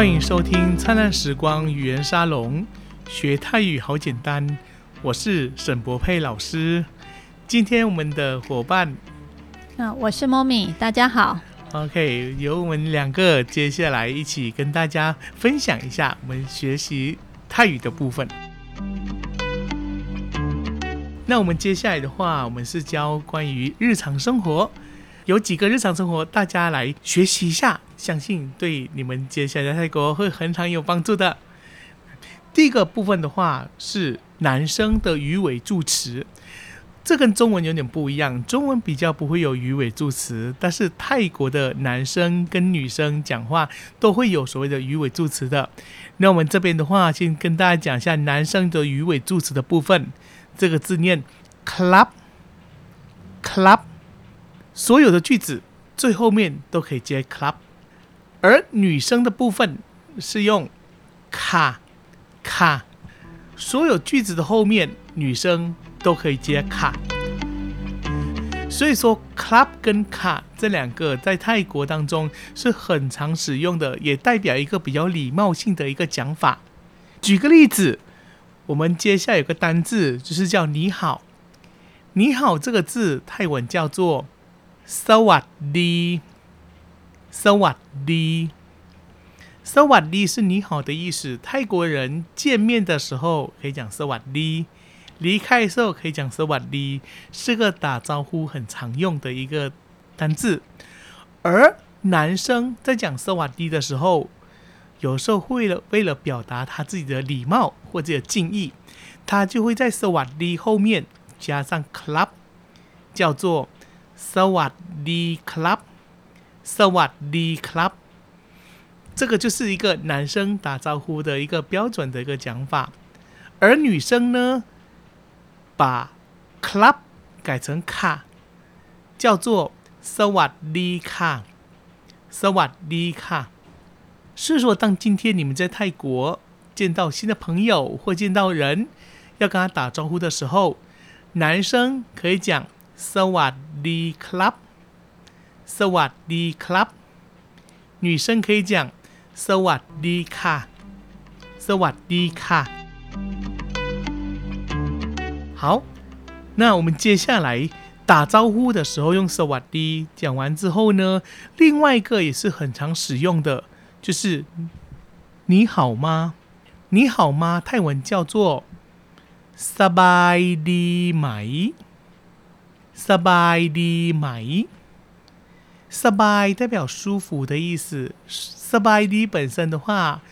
欢迎收听灿烂时光语言沙龙，学泰语好简单。我是沈博佩老师。今天我们的伙伴，啊，我是 Mommy，大家好。OK，由我们两个接下来一起跟大家分享一下我们学习泰语的部分。那我们接下来的话，我们是教关于日常生活，有几个日常生活，大家来学习一下，相信对你们接下来泰国会很常有帮助的。第一个部分的话是男生的鱼尾助词，这跟中文有点不一样，中文比较不会有鱼尾助词，但是泰国的男生跟女生讲话都会有所谓的鱼尾助词的。那我们这边的话，先跟大家讲一下男生的鱼尾助词的部分。这个字念 club，club，所有的句子最后面都可以接 club，而女生的部分是用卡卡，所有句子的后面女生都可以接卡，所以说 club 跟卡这两个在泰国当中是很常使用的，也代表一个比较礼貌性的一个讲法。举个例子。我们接下来有个单字，就是叫“你好”。你好这个字，泰文叫做 “sawadi”。Sawadi，sawadi 是你好的意思。泰国人见面的时候可以讲 “sawadi”，离开的时候可以讲 “sawadi”，是个打招呼很常用的一个单字。而男生在讲 “sawadi” 的时候，有时候为了为了表达他自己的礼貌或者敬意，他就会在 “sawadi” 后面加上 “club”，叫做 “sawadi club”，“sawadi club”。这个就是一个男生打招呼的一个标准的一个讲法。而女生呢，把 “club” 改成卡，叫做 “sawadi 卡 ”，“sawadi 卡”。是说，当今天你们在泰国见到新的朋友或见到人，要跟他打招呼的时候，男生可以讲 “Sawadi Club”，“Sawadi Club”；女生可以讲 “Sawadi Ka”，“Sawadi Ka”。好，那我们接下来打招呼的时候用 “Sawadi”。讲完之后呢，另外一个也是很常使用的。就是你好吗？你好吗？泰文叫做 “sabai SUBY 代表舒服的意思，SUBY 里本身的话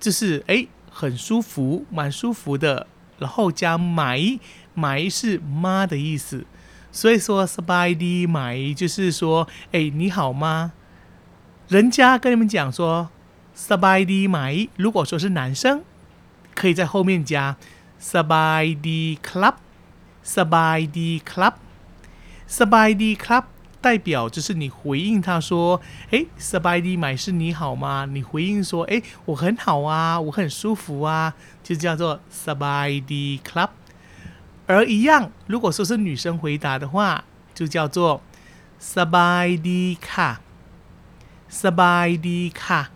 就是诶很舒服，蛮舒服的。然后加 MY MY 是妈的意思，所以说 SUBY 里 MY 就是说诶你好吗？人家跟你们讲说 SUBY 里 MY，如果说是男生，可以在后面加 SUBY 里 CLUB，SUBY 里 CLUB，SUBY 里 CLUB。代表就是你回应他说：“哎，subidy 买是你好吗？”你回应说：“哎，我很好啊，我很舒服啊。”就叫做 subidy club。而一样，如果说是女生回答的话，就叫做 subidy car。subidy car。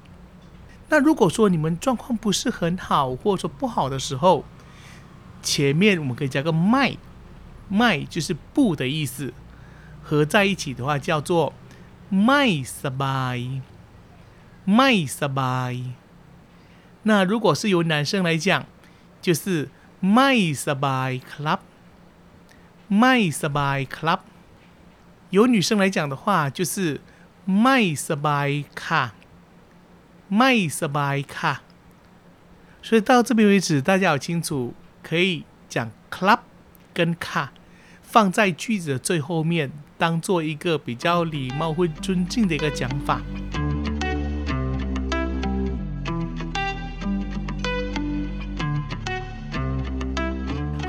那如果说你们状况不是很好，或者说不好的时候，前面我们可以加个 “my”，“my” 就是不的意思。合在一起的话叫做ไม่สบายไม่สบาย。那如果是由男生来讲，就是ไม่สบายครับไม่สบายครับ。由女生来讲的话，就是ไม่สบายค่ะไม่สบายค่ะ所以到这边为止，大家好清楚，可以讲 club 跟卡 放在句子的最后面，当做一个比较礼貌或尊敬的一个讲法。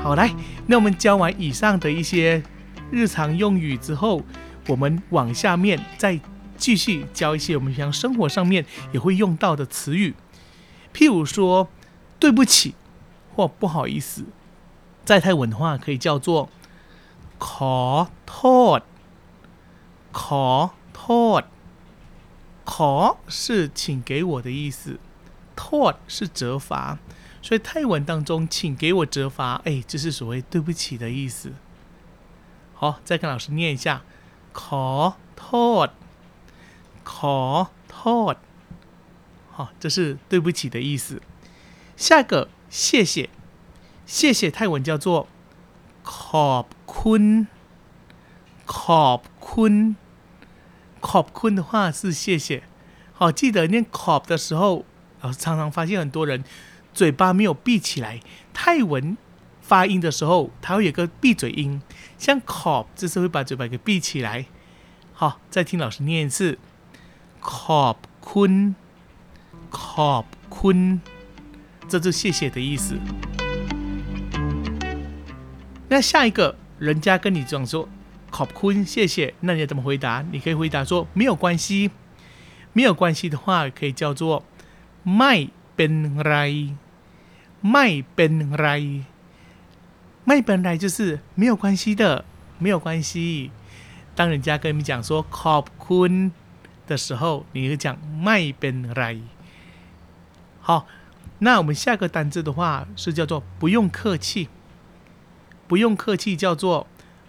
好，来，那我们教完以上的一些日常用语之后，我们往下面再。继续教一些我们平常生活上面也会用到的词语，譬如说“对不起”或“不好意思”，在泰文的话可以叫做 “call toad”，“call toad”，“call” 是请给我的意思 ，taught 是责罚，所以泰文当中，请给我责罚，哎，就是所谓对不起的意思。好，再跟老师念一下，ขอโทษ，ขอโทษ，好，这是对不起的意思。下个，谢谢，谢谢泰文叫做 ขอบคุณ，ขอบคุณ，ขอบคุณ的话是谢谢。好，记得念 “cop” 的时候，老师常常发现很多人嘴巴没有闭起来。泰文发音的时候，它会有个闭嘴音，像 “cop” 这是会把嘴巴给闭起来。好，再听老师念一次，“cop 坤 ”，“cop 坤”，这就谢谢的意思。 那下一个人家跟你这样说 “cop 坤”，谢谢，那你要怎么回答？你可以回答说没有关系。没有关系的话，可以叫做“ไม่เป็นไร”，“ไม่เป็นไร”，“ไม่เป็นไร”就是没有关系的，没有关系。当人家跟你讲说“ขอบคุณ”的时候，你就讲“ไม่เป็นไร”。好，那我们下个单字的话是叫做“不用客气”， 不用客气，叫做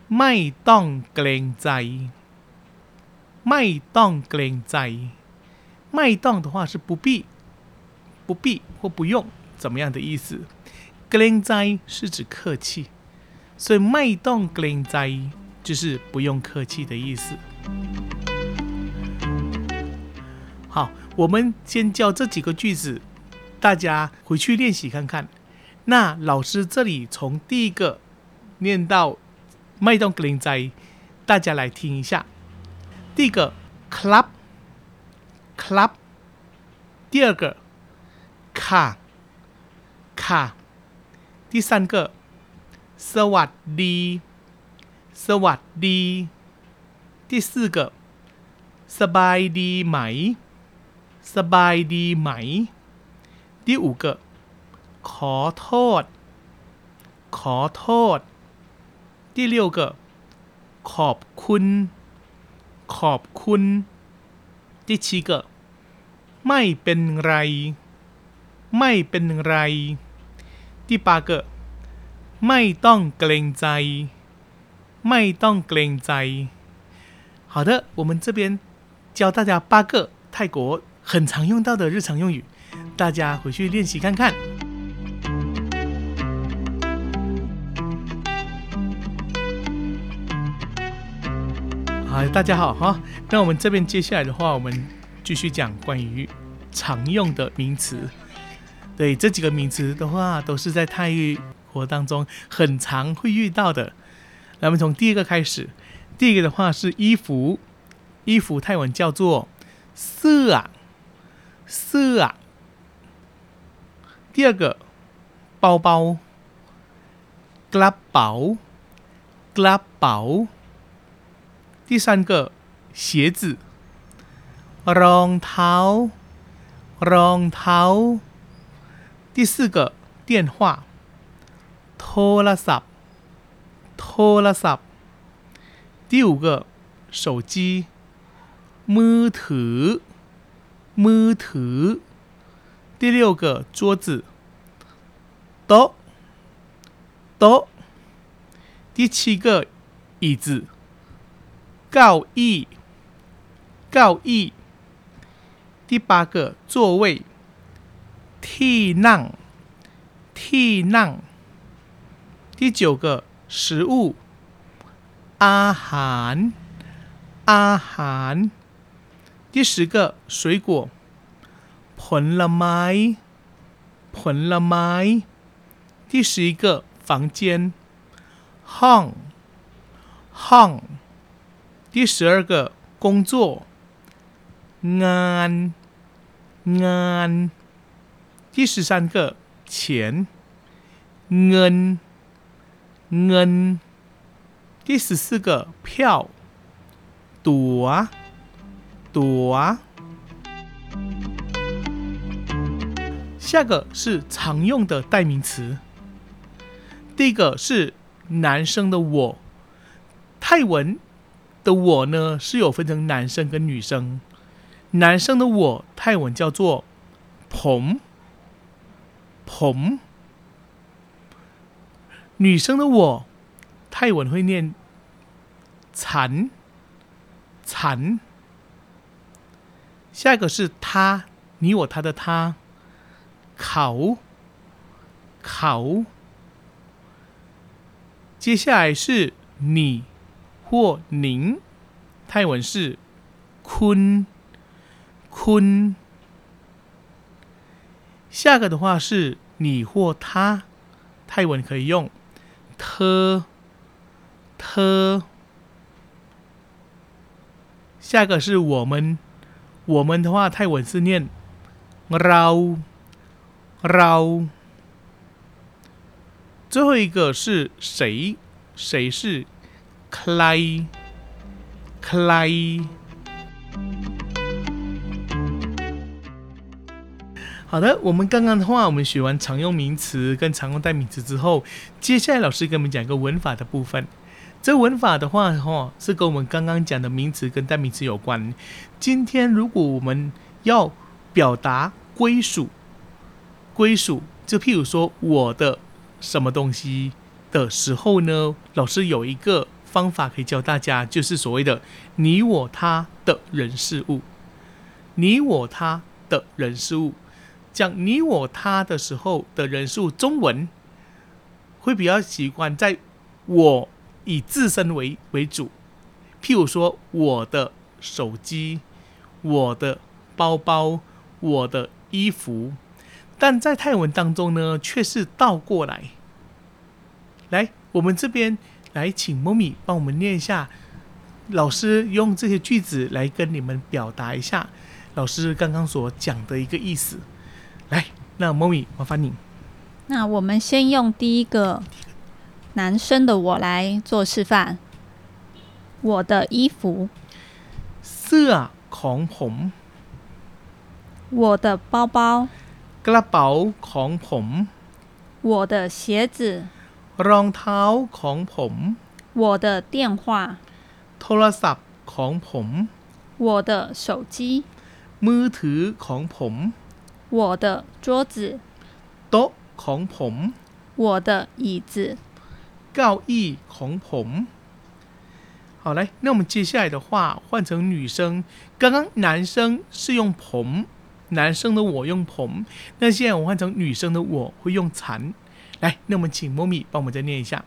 麦当格林在。麦当格林在，麦当的话是不必、不必或不用怎么样的意思。格林在是指客气，所以麦当格林在就是不用客气的意思。好，我们先教这几个句子，大家回去练习看看。那老师这里从第一个念到麦当格林斋，大家来听一下。第一个，club。club，第二个卡卡，第三个สวัสดีสวัสดี第四个สบายดีไหมสบายดีไหม第五个ขอโทษขอโทษ 第六个ขอบคุณขอบคุณ第七个ไม่เป็นไรไม่เป็นไร第八个ไม่ต้องเกรงใจไม่ต้องเกรงใจ好的，我们这边教大家八个泰国很常用到的日常用语，大家回去练习看看。 大家好哈。那我们这边接下来的话，我们继续讲关于常用的名词。对，这几个名词的话，都是在泰语活当中很常会遇到的。那我们从第一个开始，第一个的话是衣服，衣服泰文叫做色啊色啊。第二个包包，glab 包，glab 包。第三个鞋子รองเท้ารองเท้า第四个电话โทรศัพท์โทรศัพท์第五个手机มือถือมือถือ第六个桌子โต๊ะโต๊ะ第七个椅子 告意，告意。第八个座位，替让，替让。第九个食物，阿含，阿含。第十个水果，盆了麦，盆了麦。第十一个房间，hong，hong。第十二个工作，ngan。第十三个钱，ngan。第十四个票，dua dua。下个是常用的代名词，第一个是男生的我，泰文。的我呢是有分成男生跟女生，男生的我泰文叫做 “pom ผม女生的我，泰文会念ฉัฉั下一个是他，你我他的他，เขาเขา接下来是你 或您泰文是坤坤。下个的话是你或他泰文可以用特特下个是我们我们的话泰文是念最后一个是谁谁是 clay clay？好的，我们刚刚的话，我们学完常用名词跟常用代名词之后，接下来老师给我们讲一个文法的部分。这文法的话，哈，是跟我们刚刚讲的名词跟代名词有关。今天如果我们要表达归属，归属，就譬如说我的。什么东西的时候呢？老师有一个方法可以教大家，就是所谓的“你我他的人事物”。你我他的人事物，讲你我他的时候的人事物，中文会比较习惯在我以自身为为主。譬如说，我的手机、我的包包、我的衣服。但在泰文当中呢，却是倒过来。来，我们这边来请莫米帮我们念一下，老师用这些句子来跟你们表达一下老师刚刚所讲的一个意思。来，那莫米麻烦你。那我们先用第一个男生的我来做示范。我的衣服。色ของผม。我的包包。กระเป๋าของผม 我的鞋子 รองเท้าของผม我的电话โทรศัพท์ของผม我的手机มือถือของผม我的桌子โต๊ะของผม我的椅子เก้าอี้ของผม好来那我们接下来的话换成女生刚刚男生是用ผม男生的我用ผม，那现在我换成女生的我会用残。 ”。来，那我们请莫米帮我们再念一下。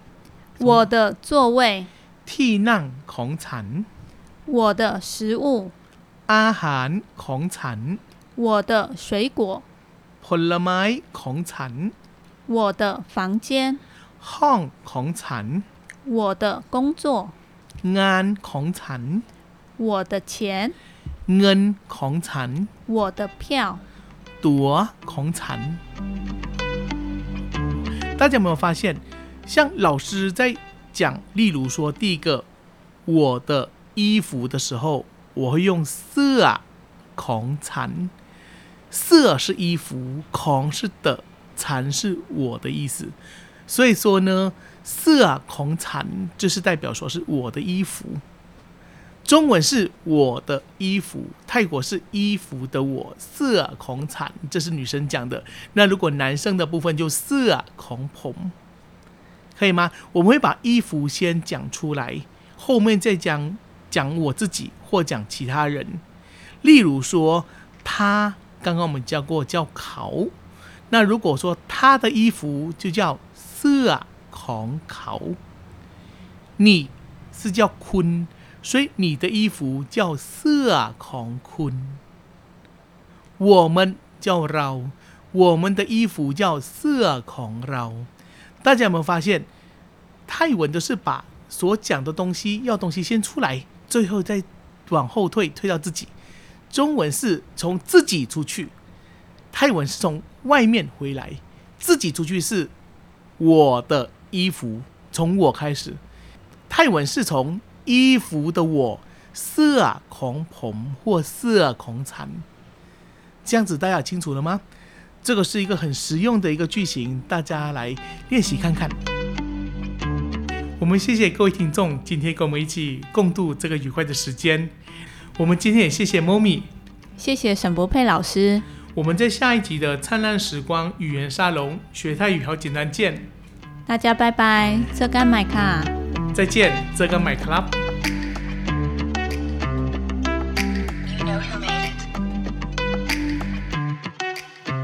我的座位。ที่นั่งของฉัน。我的食物。อาหารของฉัน。我的水果。ผลไม้ของฉัน。我的房间。ห้องของฉัน。我的工作。งานของฉัน。我的钱。เงินของฉัน我的票ตั๋วของฉัน 大家有没有发现，像老师在讲，例如说第一个我的衣服的时候，我会用色ของฉัน色是衣服，ของ是的，ฉัน是我的意思。所以说呢，色ของฉัน就是代表说是我的衣服。 中文是我的衣服，泰国是衣服的我，色孔产，这是女生讲的。那如果男生的部分就色孔蓬，可以吗？我们会把衣服先讲出来，后面再讲讲我自己或讲其他人。例如说，他刚刚我们教过叫考，那如果说他的衣服就叫色孔考，你是叫坤。所以你的衣服叫色ของคุณ我们叫เรา我们的衣服叫色ของเรา大家有没有发现泰文都是把所讲的东西要东西先出来最后再往后退退到自己中文是从自己出去泰文是从外面回来自己出去是我的衣服从我开始泰文是从 衣服的我，色孔蓬或色孔产，这样子大家清楚了吗？这个是一个很实用的一个句型，大家来练习看看。我们谢谢各位听众，今天跟我们一起共度这个愉快的时间。我们今天也谢谢猫咪，谢谢沈博佩老师。我们在下一集的灿烂时光语言沙龙学泰语好简单见，大家拜拜，这干买卡。再见，这个麦克。